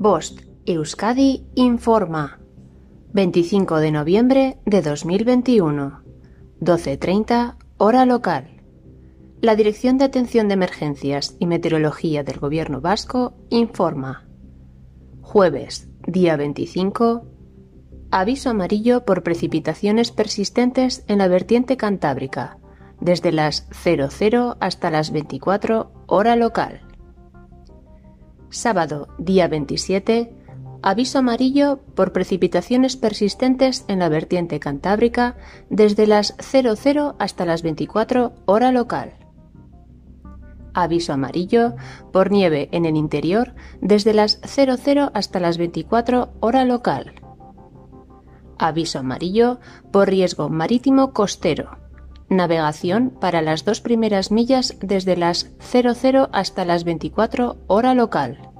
Bost Euskadi informa. 25 de noviembre de 2021. 12.30 hora local. La Dirección de Atención de Emergencias y Meteorología del Gobierno Vasco informa. Jueves, día 25. Aviso amarillo por precipitaciones persistentes en la vertiente cantábrica, desde las 00 hasta las 24 hora local. Sábado, día 27. Aviso amarillo por precipitaciones persistentes en la vertiente cantábrica desde las 00 hasta las 24 hora local. Aviso amarillo por nieve en el interior desde las 00 hasta las 24 hora local. Aviso amarillo por riesgo marítimo costero. Navegación para las dos primeras millas desde las 00 hasta las 24 hora local.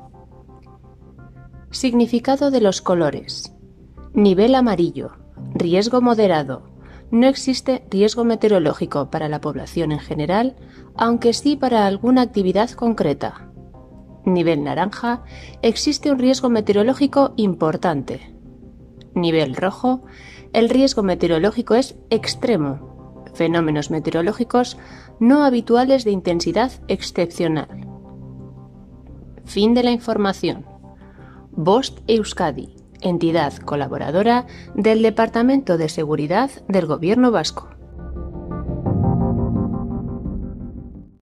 Significado de los colores. Nivel amarillo. Riesgo moderado. No existe riesgo meteorológico para la población en general, aunque sí para alguna actividad concreta. Nivel naranja. Existe un riesgo meteorológico importante. Nivel rojo. El riesgo meteorológico es extremo. Fenómenos meteorológicos no habituales de intensidad excepcional. Fin de la información. Bost Euskadi, entidad colaboradora del Departamento de Seguridad del Gobierno Vasco.